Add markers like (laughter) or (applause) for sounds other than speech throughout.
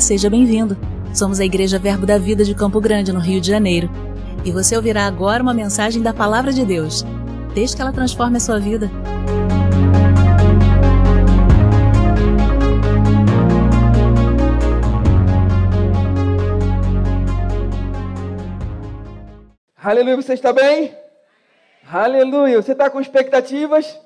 Seja bem-vindo. Somos a Igreja Verbo da Vida de Campo Grande, no Rio de Janeiro. E você ouvirá agora uma mensagem da Palavra de Deus. Desde que ela transforme a sua vida. Aleluia, você está bem? Aleluia, você está com expectativas?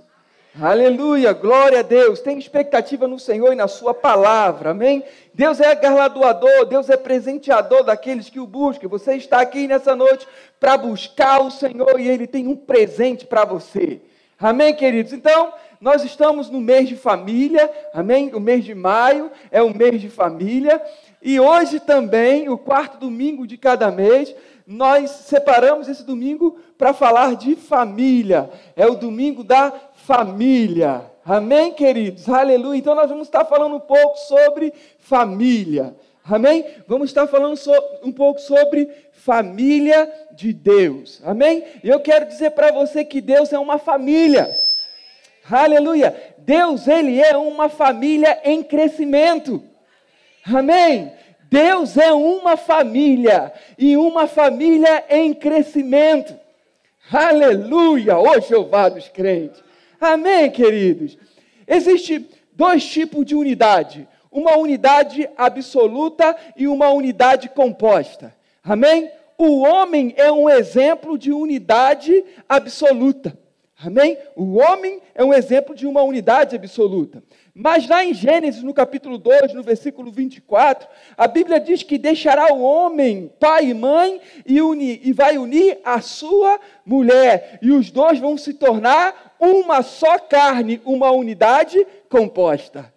Aleluia, glória a Deus. Tem expectativa no Senhor e na Sua palavra, amém? Deus é galardoador, Deus é presenteador daqueles que o buscam. Você está aqui nessa noite para buscar o Senhor e Ele tem um presente para você, amém, queridos? Então, nós estamos no mês de família, amém? O mês de maio é o mês de família e hoje também, o quarto domingo de cada mês, nós separamos esse domingo para falar de família. É o domingo da família. Amém, queridos? Aleluia. Então nós vamos estar falando um pouco sobre família. Amém? Vamos estar falando so, um pouco sobre família de Deus. Amém? E eu quero dizer para você que Deus é uma família. Aleluia. Deus, ele é uma família em crescimento. Amém? Deus é uma família e uma família em crescimento. Aleluia! Ô Jeová dos crentes. Amém, queridos? Existem dois tipos de unidade: uma unidade absoluta e uma unidade composta. Amém? O homem é um exemplo de unidade absoluta. Amém? O homem é um exemplo de uma unidade absoluta. Mas lá em Gênesis, no capítulo 2, no versículo 24, a Bíblia diz que deixará o homem, pai e mãe, e, uni, e vai unir a sua mulher, e os dois vão se tornar uma só carne, uma unidade composta.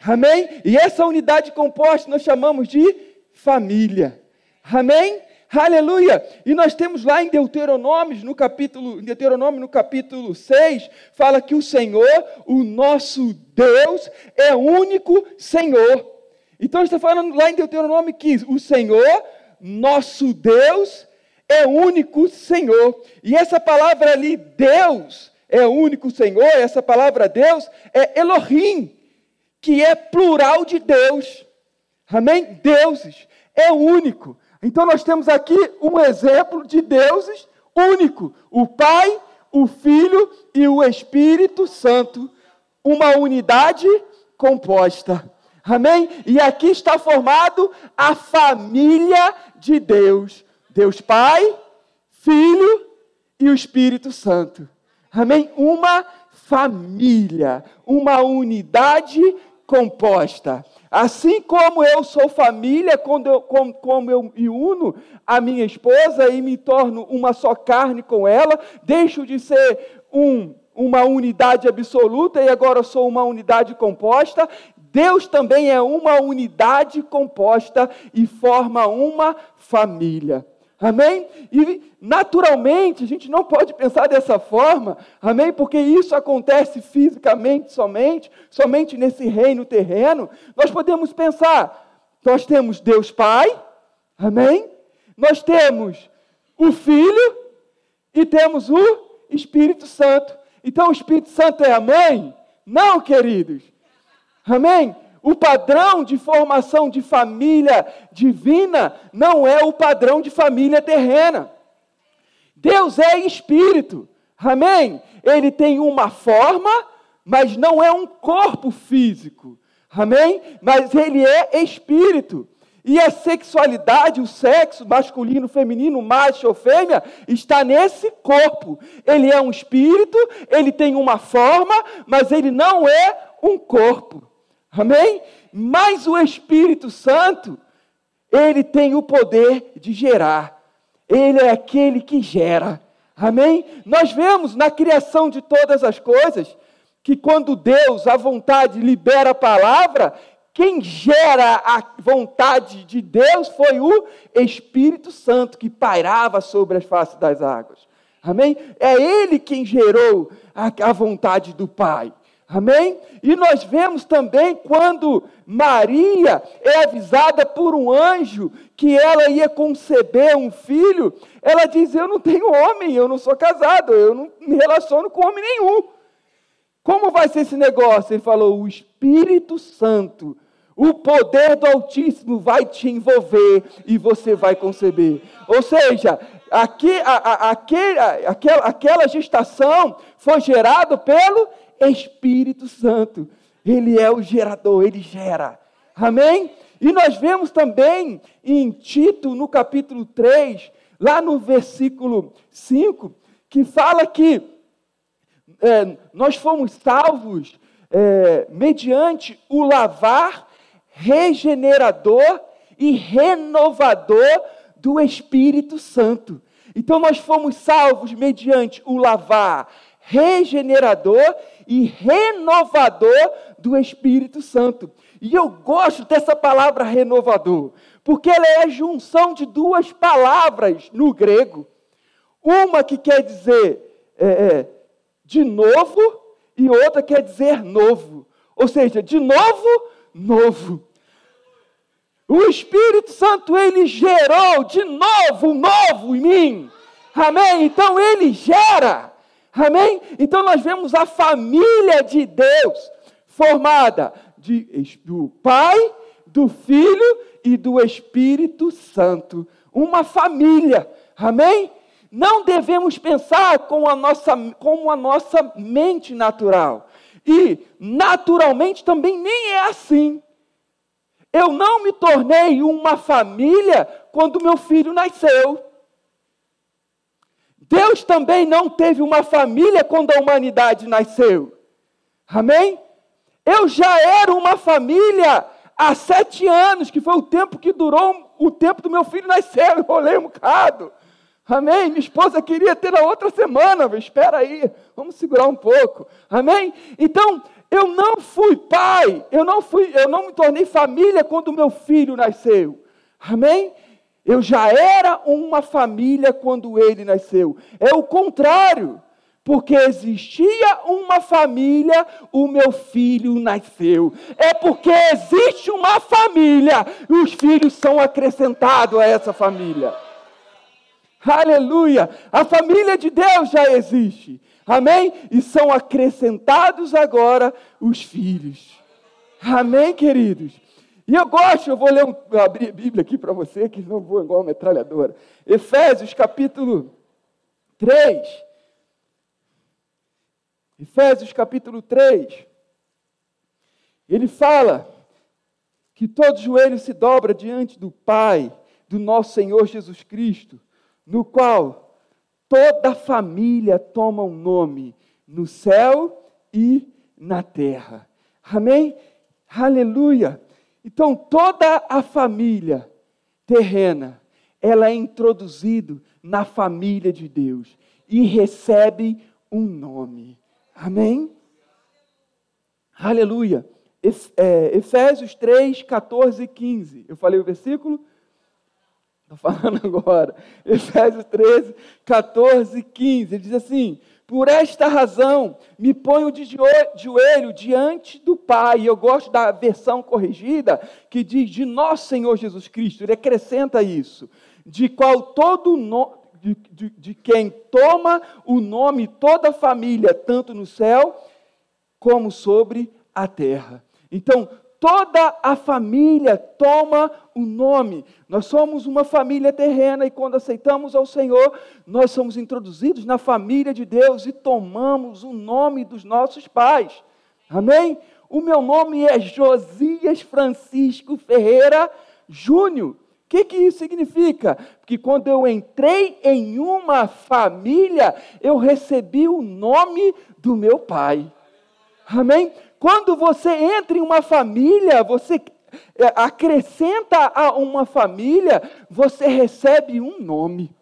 Amém? E essa unidade composta nós chamamos de família. Amém? Aleluia! E nós temos lá em Deuteronômio, no capítulo, Deuteronômio, no capítulo 6, fala que o Senhor, o nosso Deus, é único Senhor. Então está falando lá em Deuteronômio que o Senhor, nosso Deus, é único Senhor. E essa palavra ali, Deus, é o único Senhor, essa palavra Deus é Elohim, que é plural de Deus. Amém? Deuses, é único. Então nós temos aqui um exemplo de deuses único: o Pai, o Filho e o Espírito Santo, uma unidade composta. Amém? E aqui está formado a família de Deus: Deus Pai, Filho e o Espírito Santo. Amém? Uma família, uma unidade composta. Assim como eu sou família, quando eu, como, como eu me uno à minha esposa e me torno uma só carne com ela, deixo de ser um, uma unidade absoluta e agora sou uma unidade composta. Deus também é uma unidade composta e forma uma família. Amém? E naturalmente a gente não pode pensar dessa forma, amém? Porque isso acontece fisicamente somente, somente nesse reino terreno. Nós podemos pensar, nós temos Deus Pai, amém? Nós temos o Filho e temos o Espírito Santo. Então o Espírito Santo é a mãe? Não, queridos. Amém? O padrão de formação de família divina não é o padrão de família terrena. Deus é espírito, amém? Ele tem uma forma, mas não é um corpo físico, amém? Mas ele é espírito. E a sexualidade, o sexo masculino, feminino, macho ou fêmea, está nesse corpo. Ele é um espírito, ele tem uma forma, mas ele não é um corpo. Amém? Mas o Espírito Santo, ele tem o poder de gerar. Ele é aquele que gera. Amém? Nós vemos na criação de todas as coisas que quando Deus, a vontade, libera a palavra, quem gera a vontade de Deus foi o Espírito Santo que pairava sobre as faces das águas. Amém? É Ele quem gerou a, a vontade do Pai. Amém? E nós vemos também quando Maria é avisada por um anjo que ela ia conceber um filho, ela diz: Eu não tenho homem, eu não sou casado, eu não me relaciono com homem nenhum. Como vai ser esse negócio? Ele falou: O Espírito Santo, O poder do Altíssimo vai te envolver e você vai conceber. Ou seja, aqui, a, a, aquele, aquela, aquela gestação foi gerada pelo Espírito Santo. Ele é o gerador, ele gera. Amém? E nós vemos também em Tito, no capítulo 3, lá no versículo 5, que fala que é, nós fomos salvos é, mediante o lavar regenerador e renovador do Espírito Santo. Então nós fomos salvos mediante o lavar regenerador e renovador do Espírito Santo. E eu gosto dessa palavra renovador, porque ela é a junção de duas palavras no grego. Uma que quer dizer é, é, de novo e outra quer dizer novo. Ou seja, de novo, novo. O Espírito Santo, ele gerou de novo, novo em mim. Amém? Então ele gera. Amém? Então nós vemos a família de Deus formada de, do Pai, do Filho e do Espírito Santo. Uma família. Amém? Não devemos pensar com a nossa, com a nossa mente natural. E, naturalmente, também nem é assim. Eu não me tornei uma família quando meu filho nasceu. Deus também não teve uma família quando a humanidade nasceu. Amém? Eu já era uma família há sete anos, que foi o tempo que durou o tempo do meu filho nascer. Eu rolei um bocado. Amém? Minha esposa queria ter na outra semana. Espera aí, vamos segurar um pouco. Amém? Então, eu não fui pai, eu não fui, eu não me tornei família quando meu filho nasceu. Amém? Eu já era uma família quando ele nasceu. É o contrário. Porque existia uma família, o meu filho nasceu. É porque existe uma família, e os filhos são acrescentados a essa família. Aleluia! A família de Deus já existe. Amém? E são acrescentados agora os filhos. Amém, queridos? E eu gosto, eu vou ler um, abrir a Bíblia aqui para você, que não vou igual uma metralhadora. Efésios capítulo 3. Efésios capítulo 3. Ele fala que todo joelho se dobra diante do Pai, do nosso Senhor Jesus Cristo, no qual toda família toma um nome no céu e na terra. Amém? Aleluia! Então toda a família terrena, ela é introduzida na família de Deus e recebe um nome. Amém? Aleluia! É, Efésios 3, 14 e 15. Eu falei o versículo? Estou falando (laughs) agora. Efésios 13, 14 e 15. Ele diz assim: Por esta razão me ponho de joelho diante do Pai. Eu gosto da versão corrigida que diz de nosso Senhor Jesus Cristo. Ele acrescenta isso: de qual todo no, de, de, de quem toma o nome toda a família, tanto no céu como sobre a terra. Então, toda a família toma o nome. Nós somos uma família terrena e quando aceitamos ao Senhor, nós somos introduzidos na família de Deus e tomamos o nome dos nossos pais. Amém? O meu nome é Josias Francisco Ferreira Júnior. O que, que isso significa? Porque quando eu entrei em uma família, eu recebi o nome do meu pai. Amém? Quando você entra em uma família, você é, acrescenta a uma família, você recebe um nome.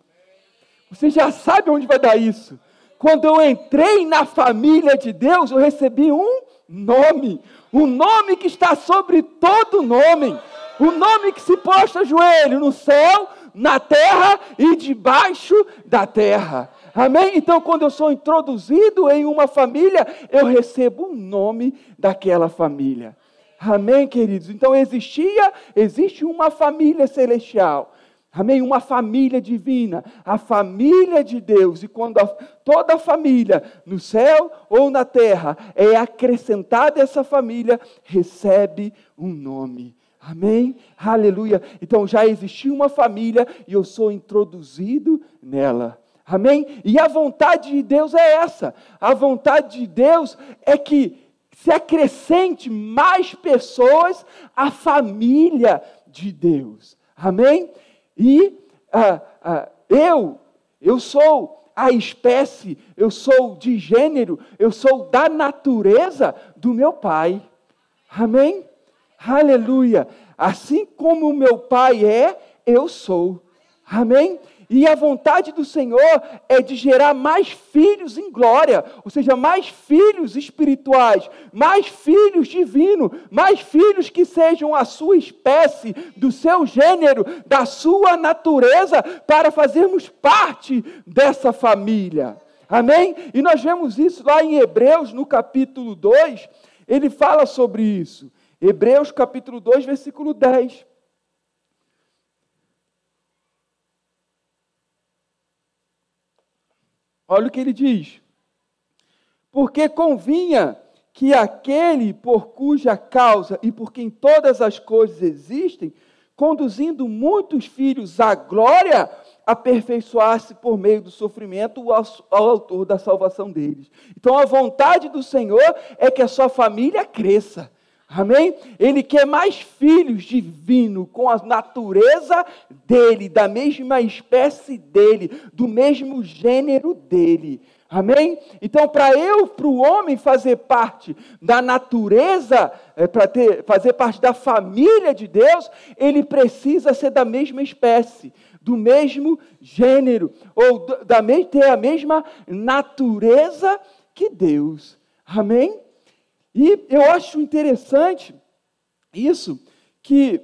Você já sabe onde vai dar isso. Quando eu entrei na família de Deus, eu recebi um nome. O um nome que está sobre todo nome. O um nome que se posta joelho no céu, na terra e debaixo da terra. Amém? Então, quando eu sou introduzido em uma família, eu recebo o um nome daquela família. Amém, queridos? Então, existia, existe uma família celestial. Amém? Uma família divina, a família de Deus. E quando a, toda a família, no céu ou na terra, é acrescentada essa família, recebe um nome. Amém? Aleluia. Então já existiu uma família e eu sou introduzido nela. Amém? E a vontade de Deus é essa. A vontade de Deus é que se acrescente mais pessoas à família de Deus. Amém? E ah, ah, eu, eu sou a espécie, eu sou de gênero, eu sou da natureza do meu pai. Amém? Aleluia. Assim como o meu pai é, eu sou. Amém? E a vontade do Senhor é de gerar mais filhos em glória, ou seja, mais filhos espirituais, mais filhos divinos, mais filhos que sejam a sua espécie, do seu gênero, da sua natureza, para fazermos parte dessa família. Amém? E nós vemos isso lá em Hebreus, no capítulo 2, ele fala sobre isso. Hebreus capítulo 2, versículo 10. Olha o que ele diz. Porque convinha que aquele por cuja causa e por quem todas as coisas existem, conduzindo muitos filhos à glória, aperfeiçoasse por meio do sofrimento o autor da salvação deles. Então a vontade do Senhor é que a sua família cresça. Amém? Ele quer mais filhos divinos com a natureza dele, da mesma espécie dele, do mesmo gênero dele. Amém? Então, para eu, para o homem fazer parte da natureza, é, para fazer parte da família de Deus, ele precisa ser da mesma espécie, do mesmo gênero, ou da, ter a mesma natureza que Deus. Amém? E eu acho interessante isso, que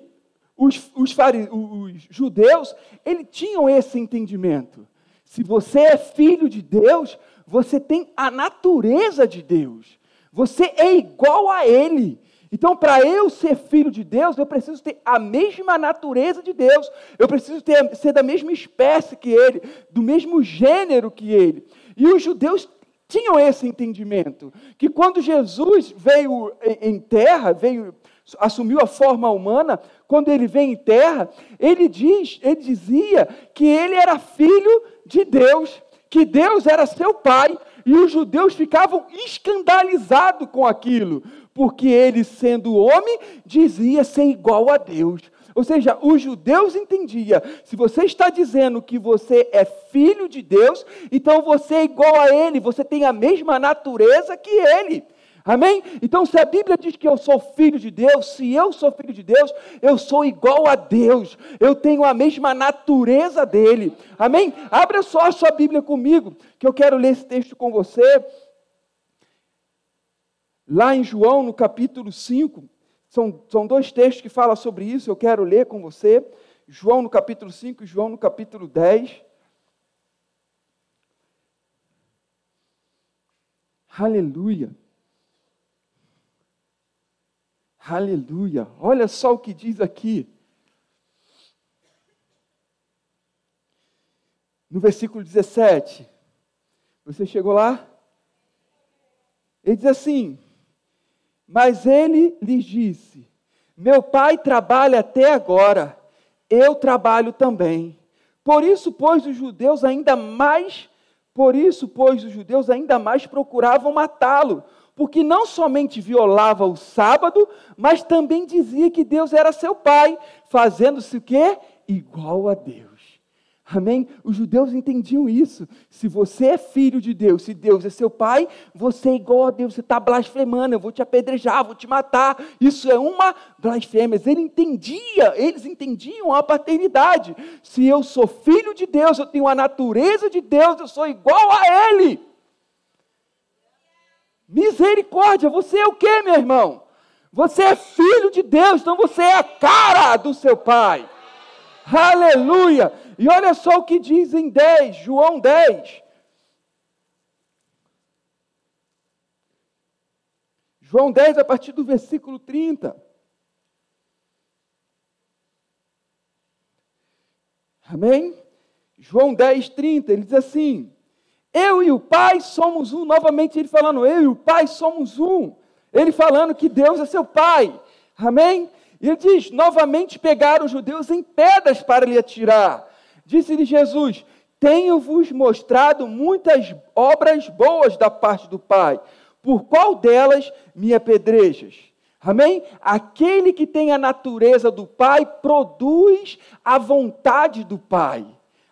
os, os, fari, os judeus, eles tinham esse entendimento. Se você é filho de Deus, você tem a natureza de Deus. Você é igual a Ele. Então, para eu ser filho de Deus, eu preciso ter a mesma natureza de Deus. Eu preciso ter, ser da mesma espécie que Ele, do mesmo gênero que Ele. E os judeus tinham esse entendimento, que quando Jesus veio em terra, veio assumiu a forma humana, quando ele vem em terra, ele diz, ele dizia que ele era filho de Deus, que Deus era seu pai, e os judeus ficavam escandalizados com aquilo, porque ele, sendo homem, dizia ser igual a Deus. Ou seja, os judeus entendiam: se você está dizendo que você é filho de Deus, então você é igual a Ele, você tem a mesma natureza que Ele. Amém? Então, se a Bíblia diz que eu sou filho de Deus, se eu sou filho de Deus, eu sou igual a Deus, eu tenho a mesma natureza dele. Amém? Abra só a sua Bíblia comigo, que eu quero ler esse texto com você. Lá em João, no capítulo 5, são, são dois textos que falam sobre isso, eu quero ler com você. João no capítulo 5 e João no capítulo 10. Aleluia. Aleluia. Olha só o que diz aqui. No versículo 17. Você chegou lá? Ele diz assim: mas ele lhes disse: Meu pai trabalha até agora, eu trabalho também. Por isso, pois, os judeus ainda mais, por isso, pois, os judeus ainda mais procuravam matá-lo, porque não somente violava o sábado, mas também dizia que Deus era seu pai, fazendo-se o quê? Igual a Deus. Amém? Os judeus entendiam isso. Se você é filho de Deus, se Deus é seu pai, você é igual a Deus, você está blasfemando, eu vou te apedrejar, vou te matar. Isso é uma blasfêmia. Ele entendia, eles entendiam a paternidade. Se eu sou filho de Deus, eu tenho a natureza de Deus, eu sou igual a Ele. Misericórdia, você é o que, meu irmão? Você é filho de Deus, então você é a cara do seu pai. Aleluia! E olha só o que diz em 10, João 10. João 10, a partir do versículo 30. Amém? João 10, 30, ele diz assim: Eu e o Pai somos um. Novamente ele falando, eu e o Pai somos um. Ele falando que Deus é seu Pai. Amém? E ele diz: novamente pegaram os judeus em pedras para lhe atirar. Disse-lhe Jesus: Tenho-vos mostrado muitas obras boas da parte do Pai. Por qual delas me apedrejas? Amém? Aquele que tem a natureza do Pai produz a vontade do Pai.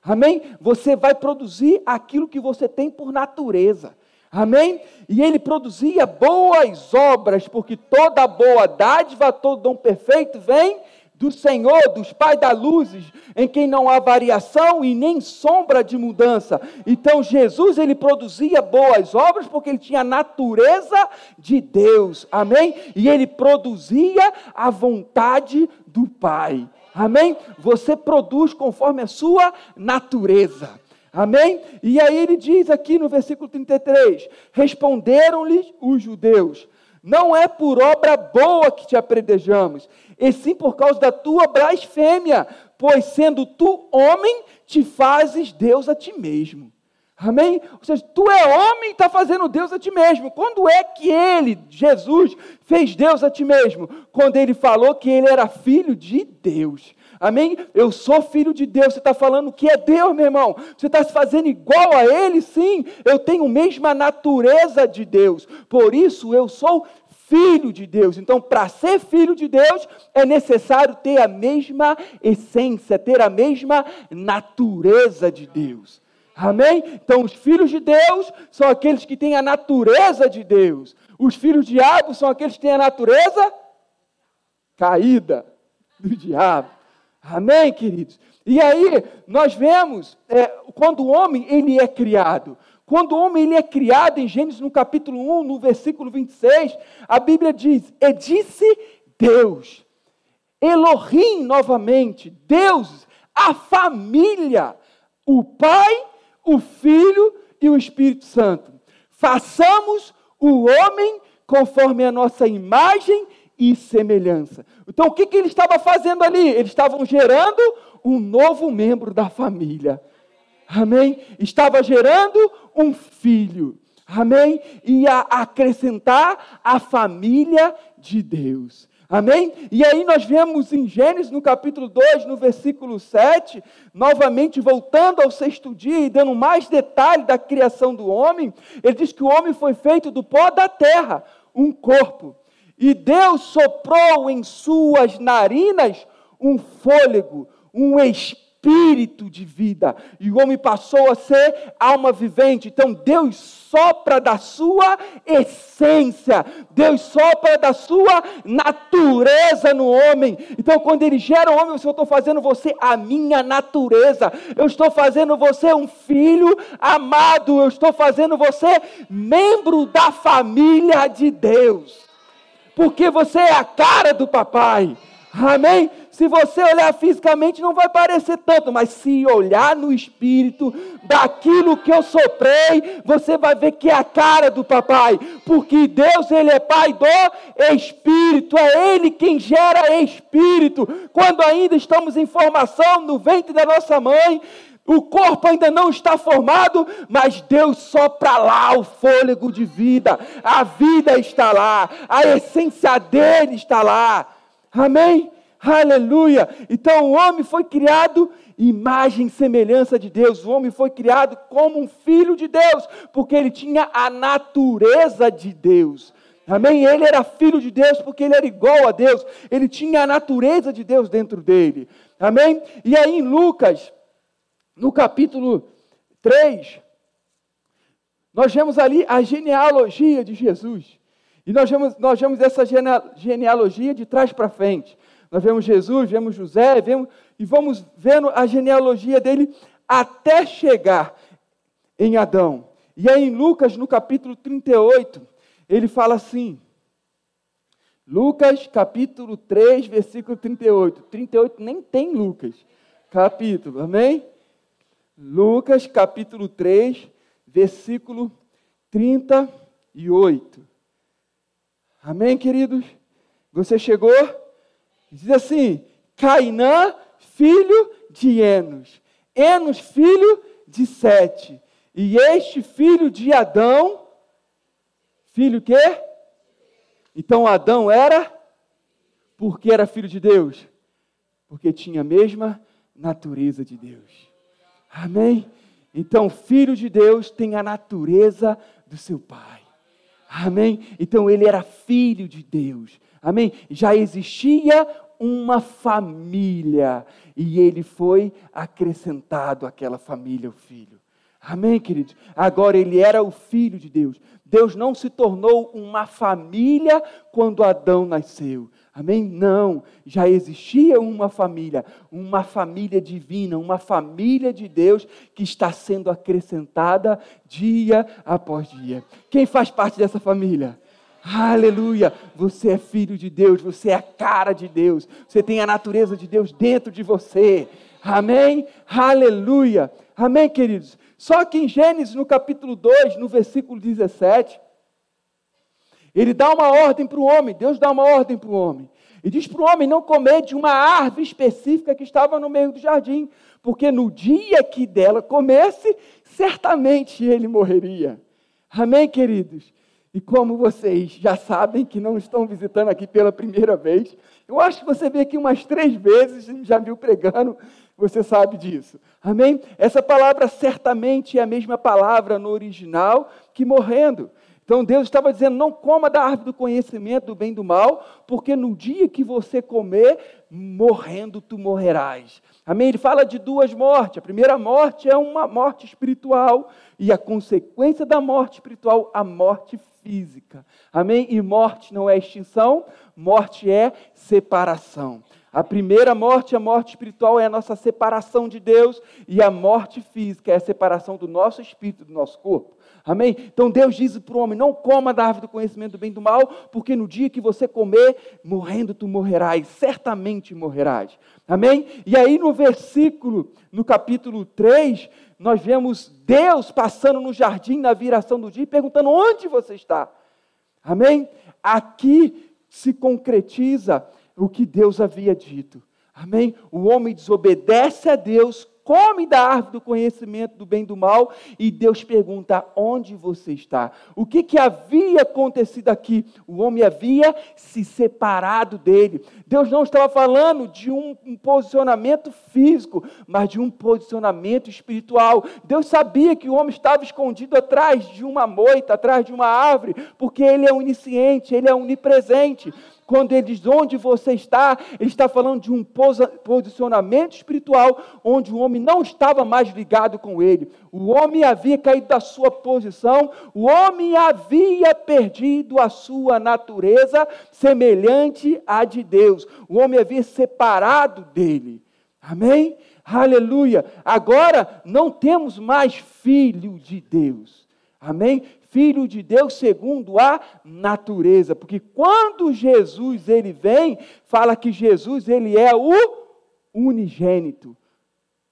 Amém? Você vai produzir aquilo que você tem por natureza. Amém? E ele produzia boas obras, porque toda boa dádiva, todo dom perfeito vem do Senhor, dos Pai da luzes, em quem não há variação e nem sombra de mudança. Então Jesus ele produzia boas obras porque ele tinha a natureza de Deus. Amém? E ele produzia a vontade do Pai. Amém? Você produz conforme a sua natureza. Amém? E aí ele diz aqui no versículo 33: Responderam-lhe os judeus: Não é por obra boa que te apredejamos, e sim por causa da tua blasfêmia, pois sendo tu homem, te fazes Deus a ti mesmo. Amém? Ou seja, tu é homem e está fazendo Deus a ti mesmo. Quando é que ele, Jesus, fez Deus a ti mesmo? Quando ele falou que ele era filho de Deus. Amém? Eu sou filho de Deus. Você está falando que é Deus, meu irmão. Você está se fazendo igual a Ele? Sim. Eu tenho a mesma natureza de Deus. Por isso eu sou filho de Deus. Então, para ser filho de Deus, é necessário ter a mesma essência, ter a mesma natureza de Deus. Amém? Então, os filhos de Deus são aqueles que têm a natureza de Deus. Os filhos do diabo são aqueles que têm a natureza caída do diabo. Amém, queridos? E aí, nós vemos, é, quando o homem ele é criado, quando o homem ele é criado, em Gênesis no capítulo 1, no versículo 26, a Bíblia diz, e disse Deus, Elohim novamente, Deus, a família, o Pai, o Filho e o Espírito Santo. Façamos o homem conforme a nossa imagem e semelhança. Então, o que, que ele estava fazendo ali? Eles estavam gerando um novo membro da família. Amém? Estava gerando um filho. Amém? Ia acrescentar a família de Deus. Amém? E aí nós vemos em Gênesis, no capítulo 2, no versículo 7, novamente voltando ao sexto dia e dando mais detalhe da criação do homem, ele diz que o homem foi feito do pó da terra, um corpo. E Deus soprou em suas narinas um fôlego, um espírito de vida. E o homem passou a ser alma vivente. Então Deus sopra da sua essência, Deus sopra da sua natureza no homem. Então, quando ele gera o homem, eu estou fazendo você a minha natureza, eu estou fazendo você um filho amado, eu estou fazendo você membro da família de Deus porque você é a cara do papai. Amém? Se você olhar fisicamente, não vai parecer tanto, mas se olhar no espírito, daquilo que eu soprei, você vai ver que é a cara do papai, porque Deus, Ele é pai do espírito, é Ele quem gera espírito. Quando ainda estamos em formação no ventre da nossa mãe, o corpo ainda não está formado, mas Deus sopra lá o fôlego de vida. A vida está lá, a essência dele está lá. Amém? Aleluia! Então o homem foi criado imagem e semelhança de Deus. O homem foi criado como um filho de Deus, porque ele tinha a natureza de Deus. Amém? Ele era filho de Deus porque ele era igual a Deus. Ele tinha a natureza de Deus dentro dele. Amém? E aí em Lucas no capítulo 3, nós vemos ali a genealogia de Jesus. E nós vemos, nós vemos essa genealogia de trás para frente. Nós vemos Jesus, vemos José, vemos, e vamos vendo a genealogia dele até chegar em Adão. E aí em Lucas, no capítulo 38, ele fala assim. Lucas, capítulo 3, versículo 38. 38 nem tem Lucas, capítulo, amém? Lucas capítulo 3, versículo 38. Amém, queridos? Você chegou? Diz assim: Cainã, filho de Enos. Enos, filho de Sete. E este filho de Adão, filho quê? Então Adão era porque era filho de Deus, porque tinha a mesma natureza de Deus. Amém? Então, filho de Deus tem a natureza do seu pai. Amém? Então ele era filho de Deus. Amém? Já existia uma família e ele foi acrescentado àquela família, o filho. Amém, queridos? Agora ele era o filho de Deus. Deus não se tornou uma família quando Adão nasceu. Amém? Não, já existia uma família, uma família divina, uma família de Deus que está sendo acrescentada dia após dia. Quem faz parte dessa família? Aleluia! Você é filho de Deus, você é a cara de Deus, você tem a natureza de Deus dentro de você. Amém? Aleluia! Amém, queridos? Só que em Gênesis, no capítulo 2, no versículo 17, ele dá uma ordem para o homem, Deus dá uma ordem para o homem. E diz para o homem não comer de uma árvore específica que estava no meio do jardim, porque no dia que dela comesse, certamente ele morreria. Amém, queridos? E como vocês já sabem que não estão visitando aqui pela primeira vez, eu acho que você veio aqui umas três vezes, já viu pregando, você sabe disso. Amém? Essa palavra certamente é a mesma palavra no original que morrendo. Então Deus estava dizendo: não coma da árvore do conhecimento do bem e do mal, porque no dia que você comer, morrendo tu morrerás. Amém? Ele fala de duas mortes. A primeira morte é uma morte espiritual, e a consequência da morte espiritual, a morte física. Amém? E morte não é extinção, morte é separação. A primeira morte, a morte espiritual, é a nossa separação de Deus, e a morte física é a separação do nosso espírito, do nosso corpo. Amém? Então Deus diz para o homem: não coma da árvore do conhecimento do bem e do mal, porque no dia que você comer, morrendo tu morrerás, certamente morrerás. Amém? E aí no versículo, no capítulo 3, nós vemos Deus passando no jardim na viração do dia e perguntando: onde você está? Amém? Aqui se concretiza o que Deus havia dito. Amém? O homem desobedece a Deus, come da árvore do conhecimento do bem e do mal, e Deus pergunta: onde você está? O que, que havia acontecido aqui? O homem havia se separado dele. Deus não estava falando de um, um posicionamento físico, mas de um posicionamento espiritual. Deus sabia que o homem estava escondido atrás de uma moita, atrás de uma árvore, porque ele é onisciente, ele é onipresente. Quando ele diz onde você está, ele está falando de um posicionamento espiritual onde o homem não estava mais ligado com ele. O homem havia caído da sua posição, o homem havia perdido a sua natureza semelhante à de Deus. O homem havia separado dele. Amém? Aleluia. Agora não temos mais filho de Deus. Amém? Filho de Deus segundo a natureza, porque quando Jesus ele vem, fala que Jesus ele é o unigênito.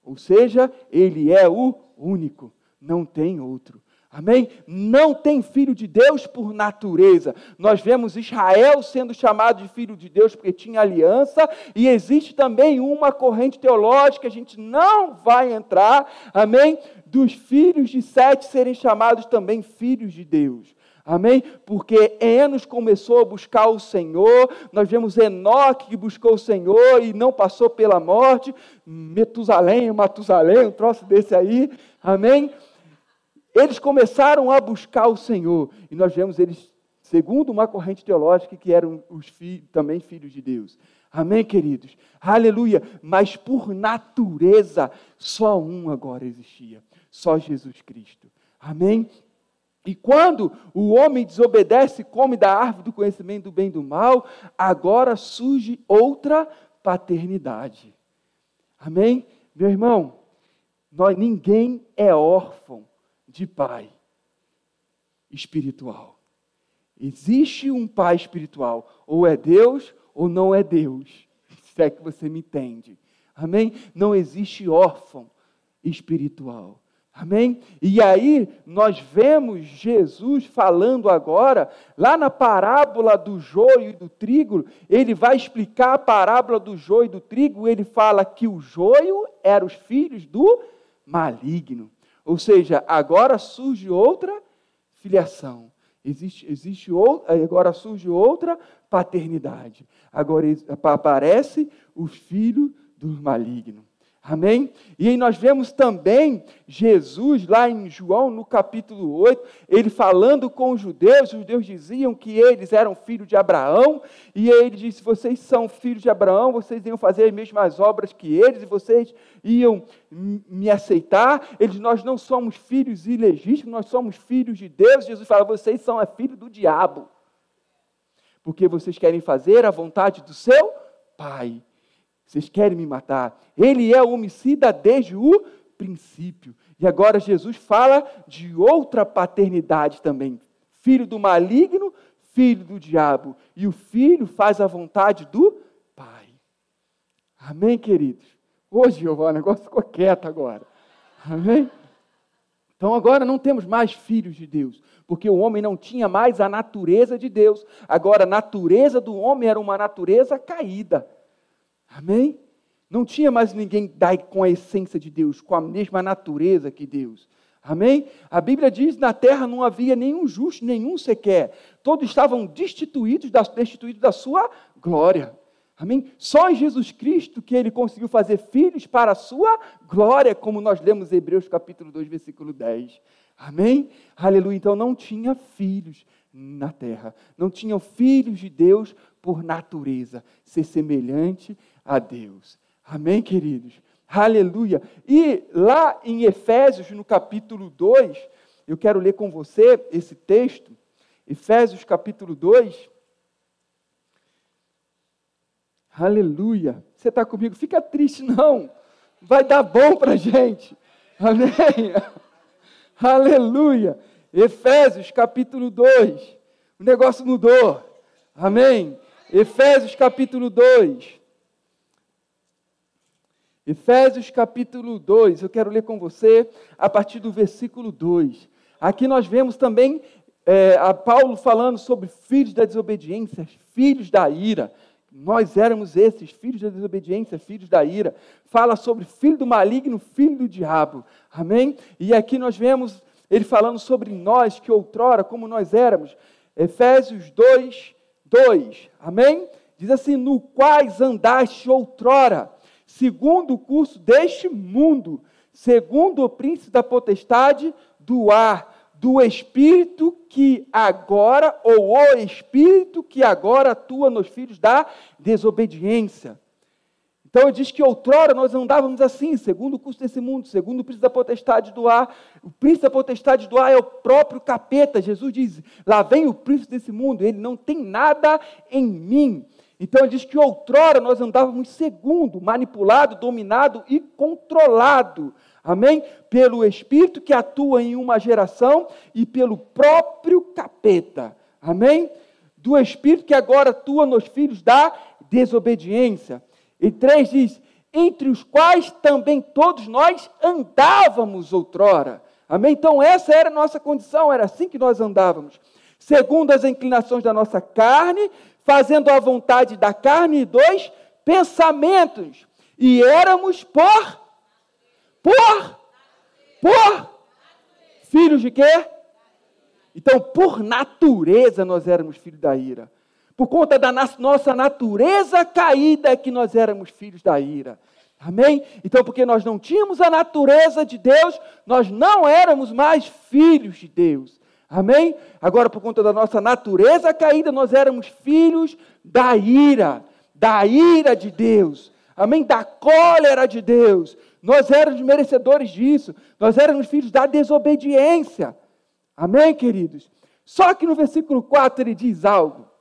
Ou seja, ele é o único, não tem outro. Amém? Não tem filho de Deus por natureza. Nós vemos Israel sendo chamado de filho de Deus porque tinha aliança, e existe também uma corrente teológica, a gente não vai entrar, amém? Dos filhos de Sete serem chamados também filhos de Deus. Amém? Porque Enos começou a buscar o Senhor, nós vemos Enoque que buscou o Senhor e não passou pela morte, Metusalém, Matusalém, um troço desse aí, amém? Eles começaram a buscar o Senhor, e nós vemos eles, segundo uma corrente teológica, que eram os também filhos de Deus. Amém, queridos? Aleluia! Mas por natureza, só um agora existia só Jesus Cristo. Amém? E quando o homem desobedece e come da árvore do conhecimento do bem e do mal, agora surge outra paternidade. Amém? Meu irmão, nós, ninguém é órfão de pai espiritual. Existe um pai espiritual, ou é Deus ou não é Deus. (laughs) Se é que você me entende. Amém? Não existe órfão espiritual. Amém? E aí nós vemos Jesus falando agora, lá na parábola do joio e do trigo, ele vai explicar a parábola do joio e do trigo, ele fala que o joio eram os filhos do maligno. Ou seja, agora surge outra filiação. Existe, existe agora surge outra paternidade. Agora aparece o filho do maligno. Amém? E aí nós vemos também Jesus lá em João, no capítulo 8, ele falando com os judeus, os judeus diziam que eles eram filhos de Abraão, e ele disse: Vocês são filhos de Abraão, vocês iam fazer as mesmas obras que eles, e vocês iam me aceitar. Eles, nós não somos filhos ilegítimos, nós somos filhos de Deus. Jesus fala: Vocês são é filho do diabo, porque vocês querem fazer a vontade do seu Pai. Vocês querem me matar. Ele é homicida desde o princípio. E agora Jesus fala de outra paternidade também. Filho do maligno, filho do diabo. E o filho faz a vontade do Pai. Amém, queridos? Hoje, Jeová, o negócio ficou quieto agora. Amém? Então agora não temos mais filhos de Deus, porque o homem não tinha mais a natureza de Deus. Agora a natureza do homem era uma natureza caída. Amém? Não tinha mais ninguém com a essência de Deus, com a mesma natureza que Deus. Amém? A Bíblia diz: na terra não havia nenhum justo, nenhum sequer. Todos estavam destituídos da, destituídos da sua glória. Amém? Só em Jesus Cristo que ele conseguiu fazer filhos para a sua glória, como nós lemos em Hebreus capítulo 2, versículo 10. Amém? Aleluia. Então não tinha filhos na terra. Não tinham filhos de Deus por natureza, ser semelhante a Deus. Amém, queridos? Aleluia. E lá em Efésios, no capítulo 2, eu quero ler com você esse texto. Efésios, capítulo 2. Aleluia. Você está comigo? Fica triste, não. Vai dar bom para gente. Amém. (laughs) Aleluia. Efésios, capítulo 2. O negócio mudou. Amém. Efésios, capítulo 2. Efésios capítulo 2, eu quero ler com você a partir do versículo 2. Aqui nós vemos também é, a Paulo falando sobre filhos da desobediência, filhos da ira. Nós éramos esses, filhos da desobediência, filhos da ira. Fala sobre filho do maligno, filho do diabo. Amém? E aqui nós vemos ele falando sobre nós que outrora, como nós éramos. Efésios 2, 2. Amém? Diz assim: No quais andaste outrora segundo o curso deste mundo, segundo o príncipe da potestade do ar, do espírito que agora, ou o espírito que agora atua nos filhos da desobediência. Então ele diz que outrora nós andávamos assim, segundo o curso desse mundo, segundo o príncipe da potestade do ar. O príncipe da potestade do ar é o próprio capeta. Jesus diz: lá vem o príncipe desse mundo, ele não tem nada em mim. Então ele diz que outrora nós andávamos segundo, manipulado, dominado e controlado. Amém? Pelo espírito que atua em uma geração e pelo próprio capeta. Amém? Do espírito que agora atua nos filhos da desobediência. E três diz: entre os quais também todos nós andávamos outrora. Amém? Então essa era a nossa condição, era assim que nós andávamos. Segundo as inclinações da nossa carne, fazendo a vontade da carne e dos pensamentos. E éramos por por por filhos de quê? Então, por natureza nós éramos filhos da ira. Por conta da nossa natureza caída é que nós éramos filhos da ira. Amém? Então, porque nós não tínhamos a natureza de Deus, nós não éramos mais filhos de Deus. Amém? Agora, por conta da nossa natureza caída, nós éramos filhos da ira, da ira de Deus. Amém? Da cólera de Deus. Nós éramos merecedores disso. Nós éramos filhos da desobediência. Amém, queridos? Só que no versículo 4 ele diz algo.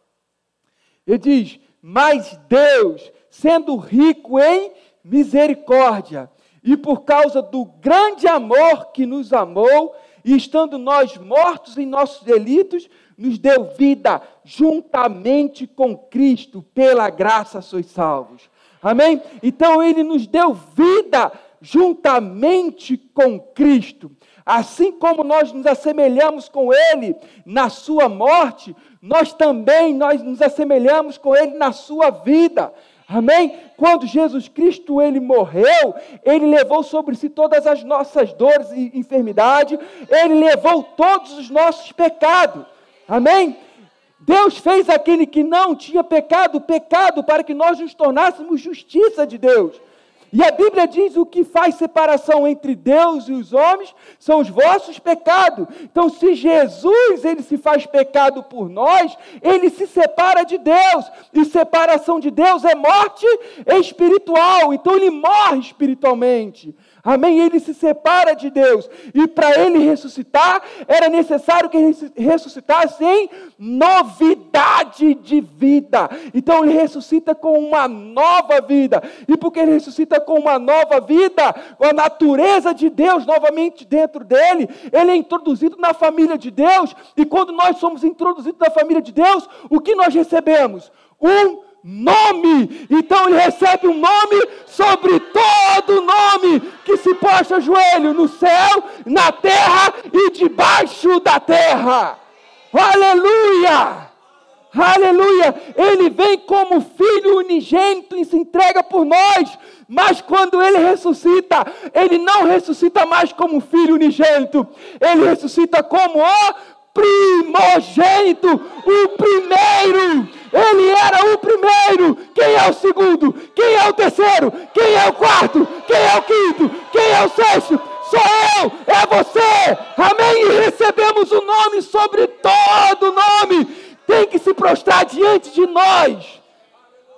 Ele diz: Mas Deus, sendo rico em misericórdia, e por causa do grande amor que nos amou, e estando nós mortos em nossos delitos, nos deu vida juntamente com Cristo, pela graça sois salvos. Amém? Então ele nos deu vida juntamente com Cristo. Assim como nós nos assemelhamos com ele na sua morte, nós também nós nos assemelhamos com ele na sua vida. Amém? Quando Jesus Cristo ele morreu, ele levou sobre si todas as nossas dores e enfermidade, ele levou todos os nossos pecados. Amém? Deus fez aquele que não tinha pecado, pecado para que nós nos tornássemos justiça de Deus. E a Bíblia diz o que faz separação entre Deus e os homens são os vossos pecados. Então, se Jesus ele se faz pecado por nós, ele se separa de Deus. E separação de Deus é morte espiritual. Então ele morre espiritualmente. Amém? Ele se separa de Deus. E para ele ressuscitar, era necessário que ele ressuscitasse em novidade de vida. Então ele ressuscita com uma nova vida. E porque ele ressuscita com uma nova vida, com a natureza de Deus novamente dentro dele, ele é introduzido na família de Deus. E quando nós somos introduzidos na família de Deus, o que nós recebemos? Um nome. Então ele recebe um nome sobre todo nome que se posta joelho no céu, na terra e debaixo da terra. Aleluia! Aleluia! Ele vem como filho unigênito e se entrega por nós. Mas quando ele ressuscita, ele não ressuscita mais como filho unigênito, ele ressuscita como o primogênito, o primeiro. Ele era o primeiro. Quem é o segundo? Quem é o terceiro? Quem é o quarto? Quem é o quinto? Quem é o sexto? Sou eu, é você. Amém. E recebemos o nome sobre todo nome. Tem que se prostrar diante de nós.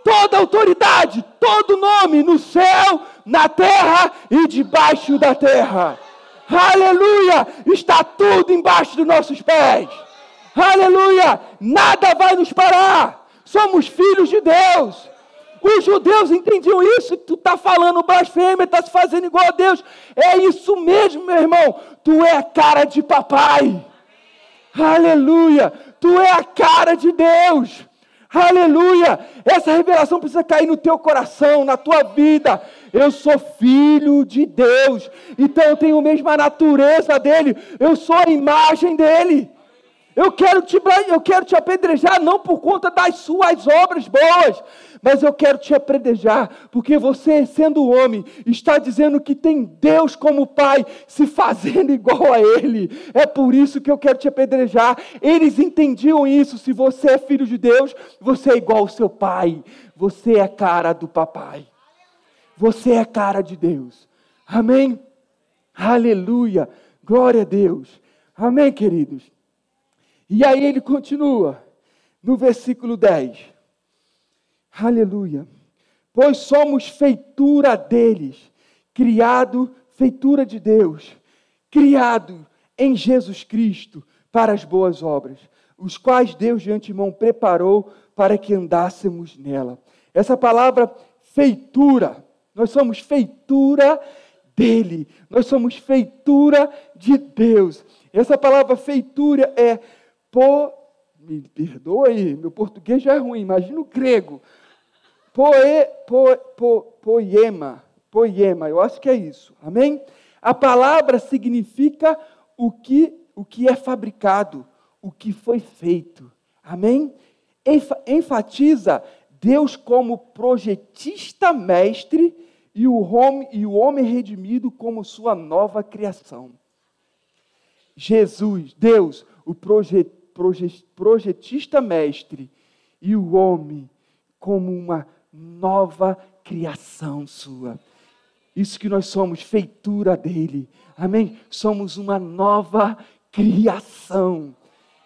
Toda autoridade, todo nome no céu, na terra e debaixo da terra. Aleluia! Está tudo embaixo dos nossos pés. Aleluia! Nada vai nos parar. Somos filhos de Deus. Os judeus entendiam isso. Tu está falando blasfêmia, está se fazendo igual a Deus. É isso mesmo, meu irmão. Tu é a cara de papai. Aleluia! Tu é a cara de Deus. Aleluia! Essa revelação precisa cair no teu coração, na tua vida. Eu sou filho de Deus, então eu tenho a mesma natureza dele, eu sou a imagem dele. Eu quero te, eu quero te apedrejar não por conta das suas obras boas, mas eu quero te apedrejar porque você, sendo homem, está dizendo que tem Deus como Pai, se fazendo (laughs) igual a Ele. É por isso que eu quero te apedrejar. Eles entendiam isso. Se você é filho de Deus, você é igual ao seu Pai. Você é cara do Papai. Você é cara de Deus. Amém? Aleluia. Glória a Deus. Amém, queridos? E aí ele continua, no versículo 10. Aleluia. Pois somos feitura deles, criado, feitura de Deus, criado em Jesus Cristo para as boas obras, os quais Deus de antemão preparou para que andássemos nela. Essa palavra feitura, nós somos feitura dele, nós somos feitura de Deus. Essa palavra feitura é po, me perdoa aí, meu português já é ruim, imagina o grego. Poe, po, po, poema, poema, eu acho que é isso, amém? A palavra significa o que, o que é fabricado, o que foi feito, amém? Enfatiza Deus como projetista mestre e o homem, e o homem redimido como sua nova criação. Jesus, Deus, o projetista projetista mestre e o homem como uma nova criação sua. Isso que nós somos, feitura dele. Amém? Somos uma nova criação.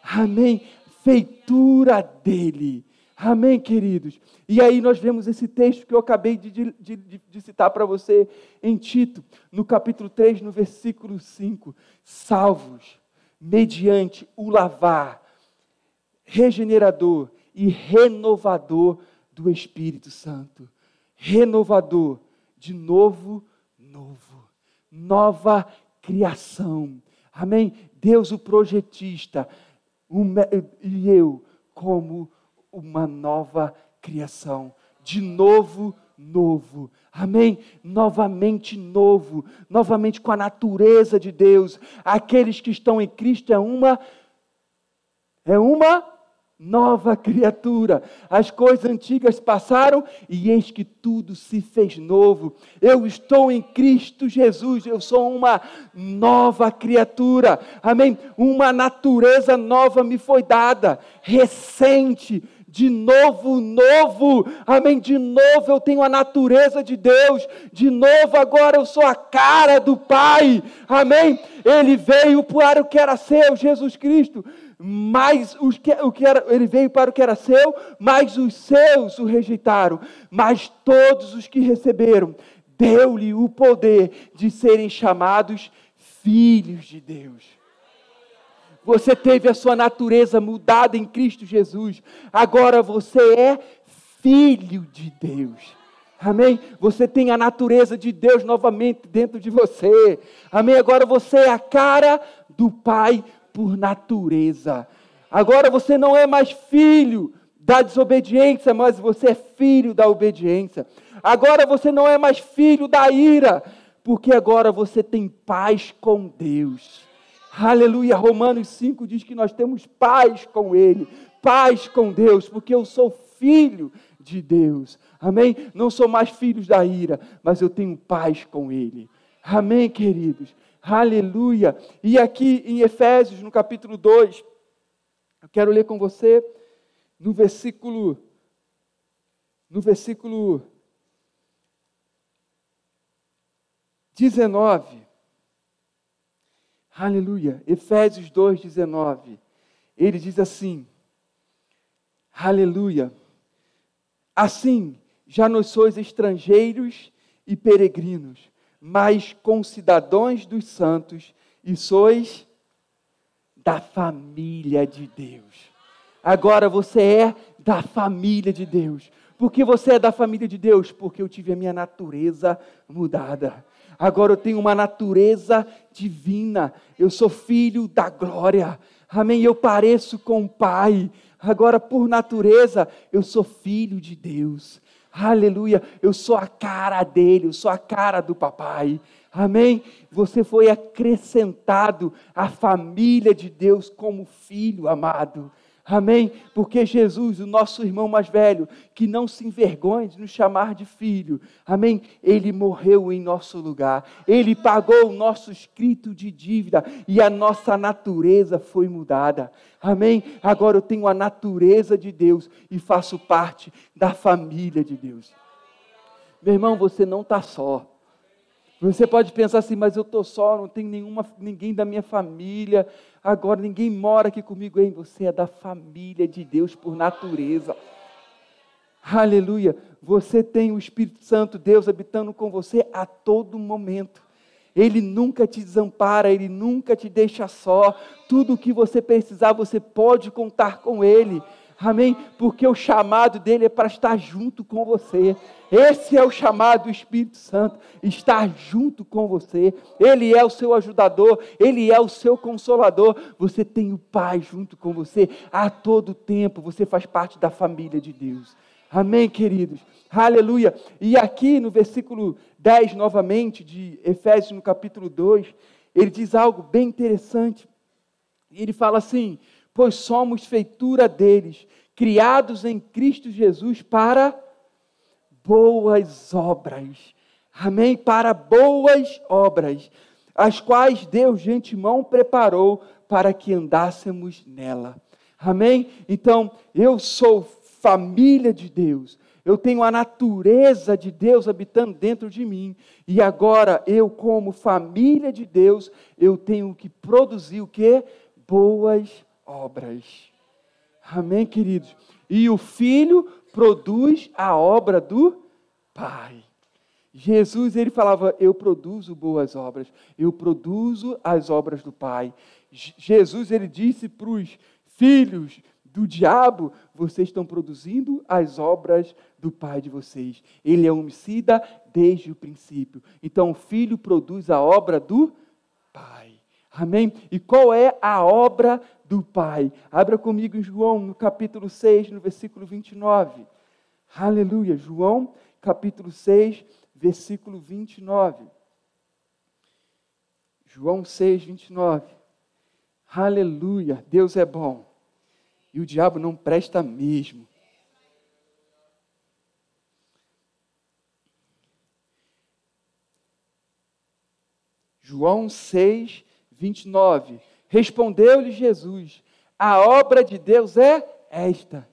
Amém? Feitura dele. Amém, queridos? E aí nós vemos esse texto que eu acabei de, de, de, de citar para você em Tito, no capítulo 3, no versículo 5. Salvos mediante o lavar regenerador e renovador do Espírito Santo. Renovador, de novo, novo, nova criação. Amém? Deus, o projetista, e eu, como uma nova criação. De novo, novo. Amém? Novamente novo, novamente com a natureza de Deus. Aqueles que estão em Cristo é uma é uma nova criatura. As coisas antigas passaram e eis que tudo se fez novo. Eu estou em Cristo Jesus, eu sou uma nova criatura. Amém? Uma natureza nova me foi dada, recente de novo, novo, amém? De novo eu tenho a natureza de Deus, de novo agora eu sou a cara do Pai, amém? Ele veio para o que era seu, Jesus Cristo, mas os que, o que era, ele veio para o que era seu, mas os seus o rejeitaram, mas todos os que receberam, deu-lhe o poder de serem chamados filhos de Deus. Você teve a sua natureza mudada em Cristo Jesus. Agora você é filho de Deus. Amém? Você tem a natureza de Deus novamente dentro de você. Amém? Agora você é a cara do Pai por natureza. Agora você não é mais filho da desobediência, mas você é filho da obediência. Agora você não é mais filho da ira, porque agora você tem paz com Deus. Aleluia. Romanos 5 diz que nós temos paz com Ele, paz com Deus, porque eu sou filho de Deus. Amém? Não sou mais filho da ira, mas eu tenho paz com Ele. Amém, queridos? Aleluia. E aqui em Efésios, no capítulo 2, eu quero ler com você no versículo no versículo 19. Aleluia. Efésios 2,19. Ele diz assim: Aleluia. Assim, já não sois estrangeiros e peregrinos, mas concidadãos dos santos, e sois da família de Deus. Agora você é da família de Deus. Por que você é da família de Deus? Porque eu tive a minha natureza mudada. Agora eu tenho uma natureza divina. Eu sou filho da glória. Amém. Eu pareço com o Pai. Agora, por natureza, eu sou filho de Deus. Aleluia. Eu sou a cara dele, eu sou a cara do papai. Amém? Você foi acrescentado à família de Deus como filho amado. Amém? Porque Jesus, o nosso irmão mais velho, que não se envergonha de nos chamar de filho, amém? Ele morreu em nosso lugar, ele pagou o nosso escrito de dívida e a nossa natureza foi mudada, amém? Agora eu tenho a natureza de Deus e faço parte da família de Deus. Meu irmão, você não está só. Você pode pensar assim, mas eu estou só, não tem nenhuma, ninguém da minha família, agora ninguém mora aqui comigo. Hein? Você é da família de Deus por natureza. Aleluia. Você tem o Espírito Santo, Deus habitando com você a todo momento. Ele nunca te desampara, ele nunca te deixa só. Tudo o que você precisar, você pode contar com ele. Amém? Porque o chamado dele é para estar junto com você. Esse é o chamado do Espírito Santo, estar junto com você. Ele é o seu ajudador, ele é o seu consolador. Você tem o Pai junto com você a todo tempo. Você faz parte da família de Deus. Amém, queridos? Aleluia. E aqui no versículo 10, novamente, de Efésios, no capítulo 2, ele diz algo bem interessante. Ele fala assim: pois somos feitura deles, criados em Cristo Jesus para boas obras. Amém? Para boas obras, as quais Deus de antemão preparou para que andássemos nela. Amém? Então, eu sou família de Deus. Eu tenho a natureza de Deus habitando dentro de mim. E agora eu, como família de Deus, eu tenho que produzir o que? Boas obras. Amém, queridos? E o Filho produz a obra do Pai. Jesus, ele falava: Eu produzo boas obras, eu produzo as obras do Pai. Jesus, ele disse para os filhos do diabo: Vocês estão produzindo as obras do Pai de vocês. Ele é homicida desde o princípio. Então, o filho produz a obra do Pai. Amém? E qual é a obra do Pai? Abra comigo em João, no capítulo 6, no versículo 29. Aleluia. João, capítulo 6, versículo 29. João 6, 29. Aleluia. Deus é bom. E o diabo não presta mesmo. João 6, 29. Respondeu-lhe Jesus: A obra de Deus é esta,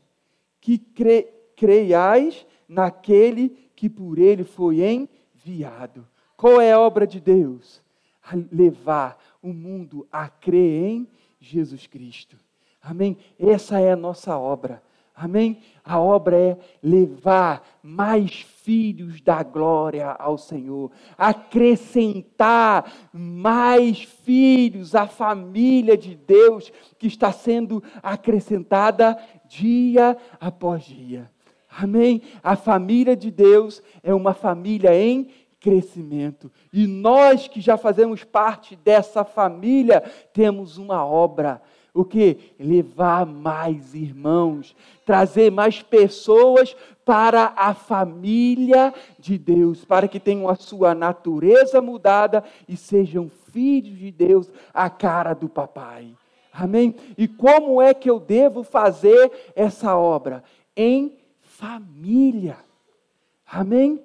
que cre, creiais naquele que por ele foi enviado. Qual é a obra de Deus? A levar o mundo a crer em Jesus Cristo. Amém? Essa é a nossa obra. Amém? A obra é levar mais filhos da glória ao Senhor, acrescentar mais filhos à família de Deus que está sendo acrescentada dia após dia. Amém? A família de Deus é uma família em crescimento. E nós que já fazemos parte dessa família, temos uma obra o que? Levar mais irmãos, trazer mais pessoas para a família de Deus, para que tenham a sua natureza mudada e sejam filhos de Deus, a cara do papai. Amém? E como é que eu devo fazer essa obra? Em família. Amém?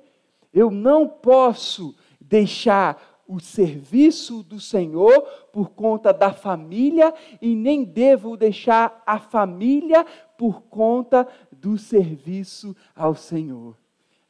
Eu não posso deixar o serviço do Senhor por conta da família e nem devo deixar a família por conta do serviço ao Senhor.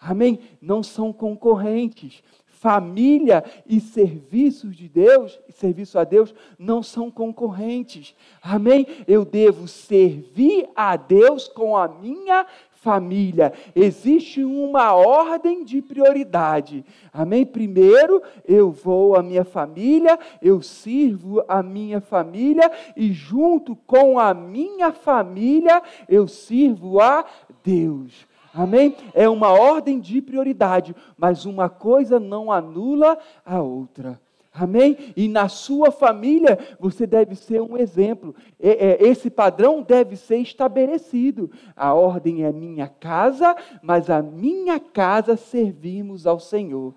Amém? Não são concorrentes. Família e serviços de Deus, serviço a Deus, não são concorrentes. Amém? Eu devo servir a Deus com a minha família. Existe uma ordem de prioridade. Amém? Primeiro, eu vou à minha família, eu sirvo a minha família e junto com a minha família eu sirvo a Deus. Amém? É uma ordem de prioridade, mas uma coisa não anula a outra. Amém? E na sua família você deve ser um exemplo. Esse padrão deve ser estabelecido. A ordem é minha casa, mas a minha casa servimos ao Senhor.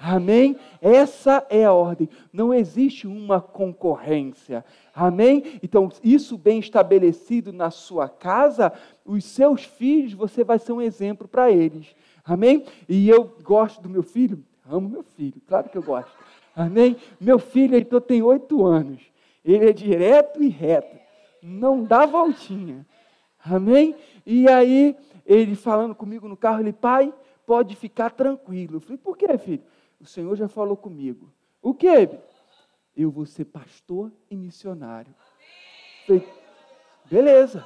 Amém? Essa é a ordem. Não existe uma concorrência. Amém? Então, isso bem estabelecido na sua casa, os seus filhos, você vai ser um exemplo para eles. Amém? E eu gosto do meu filho, amo meu filho, claro que eu gosto. Amém? Meu filho, então, tem oito anos. Ele é direto e reto. Não dá voltinha. Amém? E aí, ele falando comigo no carro, ele, pai, pode ficar tranquilo. Eu falei, por quê, filho? O Senhor já falou comigo. O quê? Eu vou ser pastor e missionário. Falei, beleza.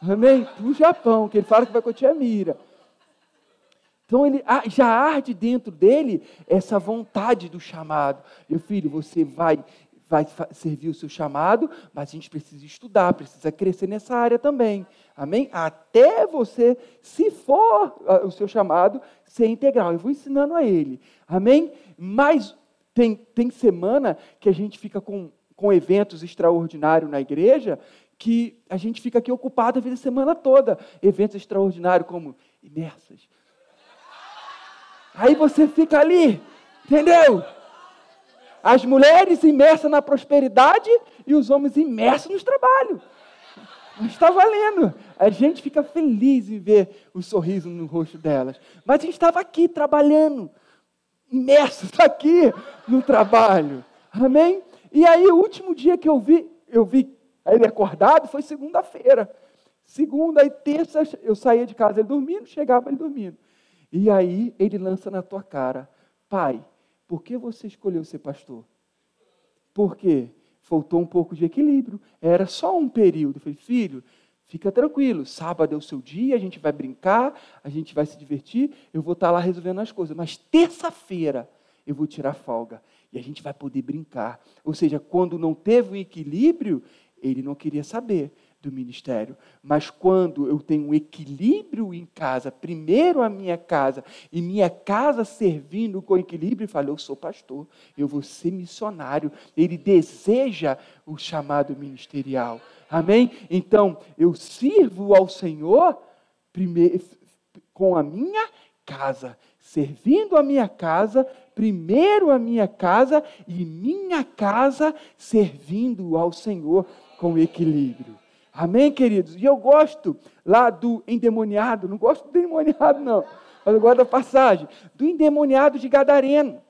Amém? Para o Japão, que ele fala que vai com a Mira. Então ele já arde dentro dele essa vontade do chamado. Meu filho, você vai vai servir o seu chamado, mas a gente precisa estudar, precisa crescer nessa área também. Amém? Até você, se for ah, o seu chamado, ser integral. Eu vou ensinando a ele. Amém? Mas tem, tem semana que a gente fica com, com eventos extraordinários na igreja que a gente fica aqui ocupado a vida semana toda. Eventos extraordinários como imersas, Aí você fica ali, entendeu? As mulheres imersas na prosperidade e os homens imersos nos trabalhos. Está valendo. A gente fica feliz em ver o sorriso no rosto delas. Mas a gente estava aqui trabalhando, imersos (laughs) aqui no trabalho. Amém? E aí, o último dia que eu vi, eu vi ele acordado foi segunda-feira. Segunda e terça, eu saía de casa ele dormindo, chegava ele dormindo. E aí ele lança na tua cara: Pai, por que você escolheu ser pastor? Porque faltou um pouco de equilíbrio. Era só um período. Eu falei, filho, fica tranquilo. Sábado é o seu dia, a gente vai brincar, a gente vai se divertir. Eu vou estar lá resolvendo as coisas. Mas terça-feira eu vou tirar folga e a gente vai poder brincar. Ou seja, quando não teve o equilíbrio, ele não queria saber do ministério. Mas quando eu tenho um equilíbrio em casa, primeiro a minha casa, e minha casa servindo com equilíbrio, eu falo, eu sou pastor, eu vou ser missionário. Ele deseja o chamado ministerial. Amém? Então, eu sirvo ao Senhor primeiro, com a minha casa, servindo a minha casa, primeiro a minha casa e minha casa servindo ao Senhor com equilíbrio. Amém, queridos? E eu gosto lá do endemoniado, não gosto do endemoniado, não, mas eu gosto da passagem, do endemoniado de Gadareno.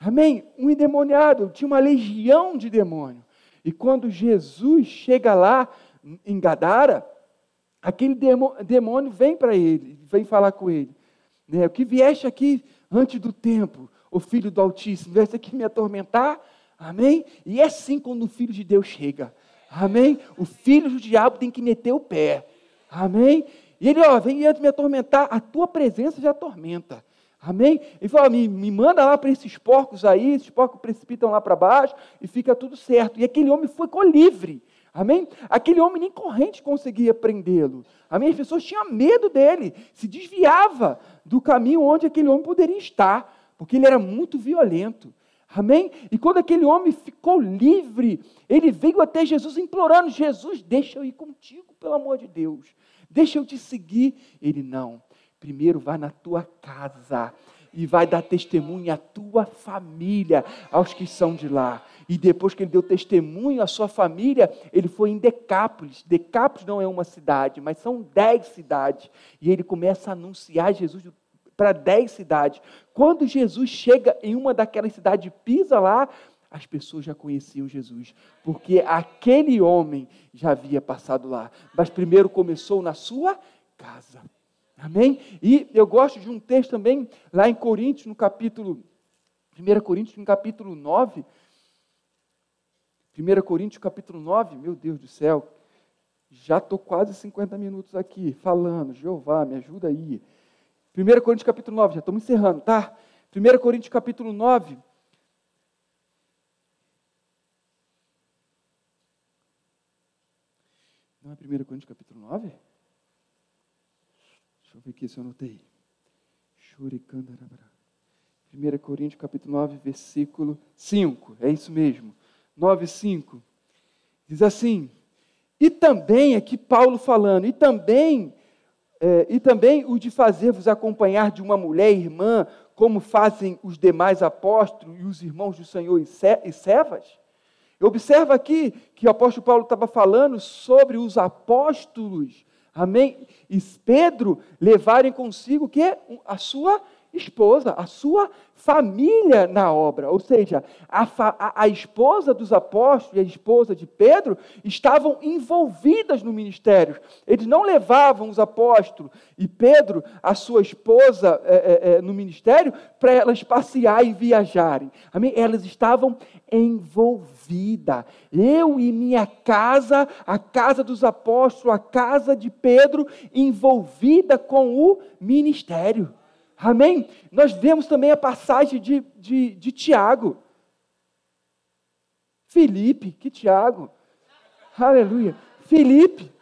Amém? Um endemoniado, tinha uma legião de demônio. E quando Jesus chega lá em Gadara, aquele demônio vem para ele, vem falar com ele. Né? O que vieste aqui antes do tempo, o filho do Altíssimo, vieste aqui me atormentar? Amém? E é assim quando o filho de Deus chega. Amém? O filho do diabo tem que meter o pé. Amém? E ele, ó, vem antes me atormentar, a tua presença já atormenta. Amém? Ele falou, me, me manda lá para esses porcos aí, esses porcos precipitam lá para baixo e fica tudo certo. E aquele homem ficou livre. Amém? Aquele homem nem corrente conseguia prendê-lo. Amém? As pessoas tinham medo dele, se desviava do caminho onde aquele homem poderia estar, porque ele era muito violento. Amém? E quando aquele homem ficou livre, ele veio até Jesus implorando: Jesus, deixa eu ir contigo, pelo amor de Deus. Deixa eu te seguir. Ele não. Primeiro vá na tua casa e vai dar testemunho à tua família, aos que são de lá. E depois que ele deu testemunho à sua família, ele foi em Decápolis. Decápolis não é uma cidade, mas são dez cidades. E ele começa a anunciar Jesus para dez cidades. Quando Jesus chega em uma daquelas cidades, pisa lá, as pessoas já conheciam Jesus, porque aquele homem já havia passado lá. Mas primeiro começou na sua casa. Amém? E eu gosto de um texto também, lá em Coríntios, no capítulo, 1 Coríntios, no capítulo 9. 1 Coríntios, capítulo 9, meu Deus do céu, já estou quase 50 minutos aqui falando. Jeová, me ajuda aí. 1 Coríntios capítulo 9, já estamos encerrando, tá? 1 Coríntios capítulo 9. Não é 1 Coríntios capítulo 9? Deixa eu ver aqui se eu anotei. 1 Coríntios capítulo 9, versículo 5. É isso mesmo. 9, 5. Diz assim: E também, aqui Paulo falando, e também é, e também o de fazer-vos acompanhar de uma mulher irmã, como fazem os demais apóstolos e os irmãos do Senhor e servas? Observa aqui que o apóstolo Paulo estava falando sobre os apóstolos, amém? E Pedro levarem consigo que a sua esposa, a sua família na obra. Ou seja, a, a, a, esposa dos apóstolos e a esposa de Pedro estavam envolvidas no ministério. Eles não levavam os apóstolos e Pedro, a sua esposa, é, é, é, no ministério para elas passear e viajarem. Amém? Elas estavam envolvidas. Eu e minha casa, a casa dos apóstolos, a casa de Pedro, envolvida com o ministério. Amém? Nós vemos também a passagem de, de, de Tiago. Felipe, que Tiago? Aleluia. Felipe.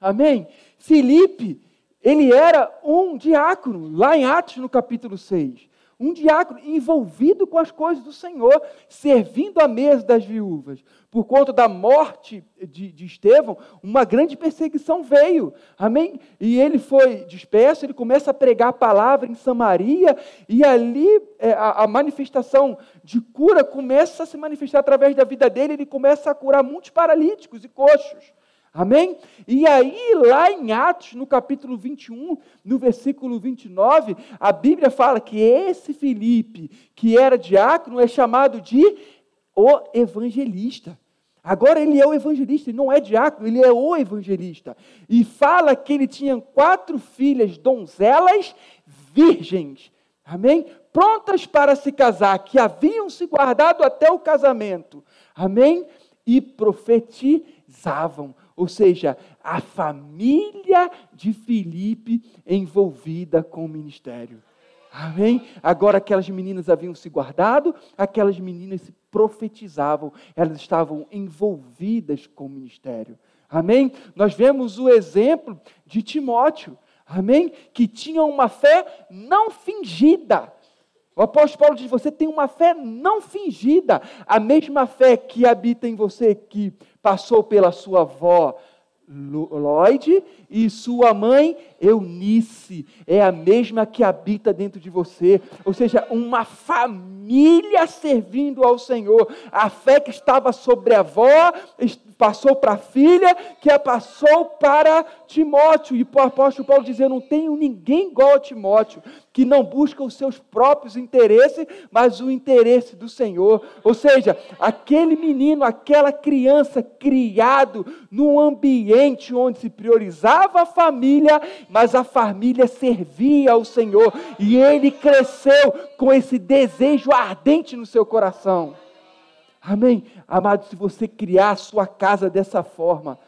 Amém? Felipe, ele era um diácono, lá em Atos, no capítulo 6 um diácono envolvido com as coisas do Senhor, servindo à mesa das viúvas. Por conta da morte de, de Estevão, uma grande perseguição veio. Amém? E ele foi disperso, ele começa a pregar a palavra em Samaria, e ali é, a, a manifestação de cura começa a se manifestar através da vida dele, ele começa a curar muitos paralíticos e coxos. Amém? E aí, lá em Atos, no capítulo 21, no versículo 29, a Bíblia fala que esse Filipe, que era diácono, é chamado de o evangelista. Agora ele é o evangelista, ele não é diácono, ele é o evangelista. E fala que ele tinha quatro filhas donzelas virgens. Amém? Prontas para se casar, que haviam se guardado até o casamento. Amém? E profetizavam ou seja, a família de Filipe envolvida com o ministério. Amém? Agora aquelas meninas haviam se guardado, aquelas meninas se profetizavam, elas estavam envolvidas com o ministério. Amém? Nós vemos o exemplo de Timóteo, amém? Que tinha uma fé não fingida. O apóstolo Paulo diz: você tem uma fé não fingida, a mesma fé que habita em você, que passou pela sua avó Lloyd e sua mãe Eunice é a mesma que habita dentro de você, ou seja, uma família servindo ao Senhor. A fé que estava sobre a avó passou para a filha, que a passou para Timóteo. E o apóstolo Paulo diz: Eu não tenho ninguém igual a Timóteo, que não busca os seus próprios interesses, mas o interesse do Senhor. Ou seja, aquele menino, aquela criança criado num ambiente onde se priorizava a família, mas a família servia ao Senhor. E ele cresceu com esse desejo ardente no seu coração. Amém? Amado, se você criar a sua casa dessa forma,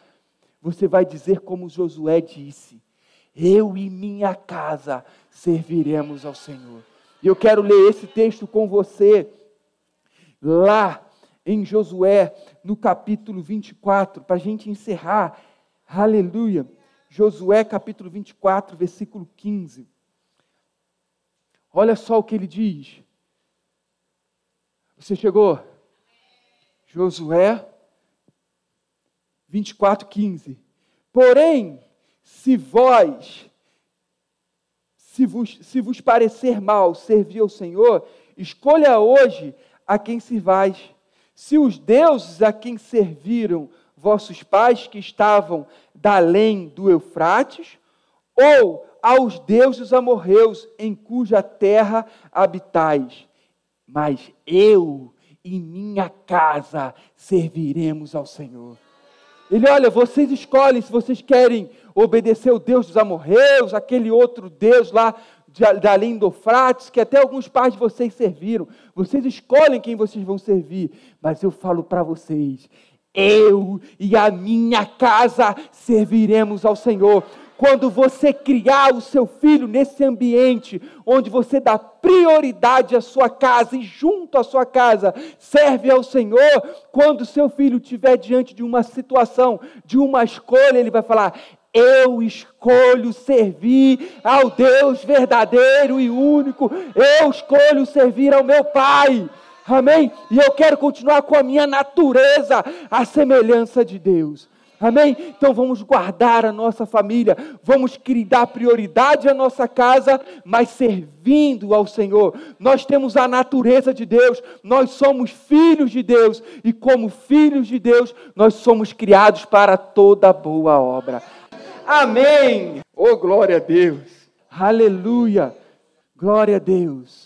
você vai dizer como Josué disse: Eu e minha casa serviremos ao Senhor. E eu quero ler esse texto com você, lá em Josué, no capítulo 24, para a gente encerrar. Aleluia. Josué, capítulo 24, versículo 15. Olha só o que ele diz. Você chegou? Josué 24, 15. Porém, se vós, se vos, se vos parecer mal servir ao Senhor, escolha hoje a quem servais. Se os deuses a quem serviram vossos pais que estavam da além do Eufrates, ou aos deuses amorreus em cuja terra habitais. Mas eu e minha casa serviremos ao Senhor. Ele, olha, vocês escolhem se vocês querem obedecer o Deus dos amorreus, aquele outro Deus lá de, da além do Frates, que até alguns pais de vocês serviram. Vocês escolhem quem vocês vão servir. Mas eu falo para vocês, eu e a minha casa serviremos ao Senhor quando você criar o seu filho nesse ambiente, onde você dá prioridade à sua casa e junto à sua casa serve ao Senhor, quando seu filho estiver diante de uma situação, de uma escolha, ele vai falar: eu escolho servir ao Deus verdadeiro e único, eu escolho servir ao meu Pai. Amém? E eu quero continuar com a minha natureza, a semelhança de Deus. Amém? Então vamos guardar a nossa família, vamos dar prioridade à nossa casa, mas servindo ao Senhor. Nós temos a natureza de Deus, nós somos filhos de Deus, e como filhos de Deus, nós somos criados para toda boa obra. Amém! Oh, glória a Deus! Aleluia! Glória a Deus!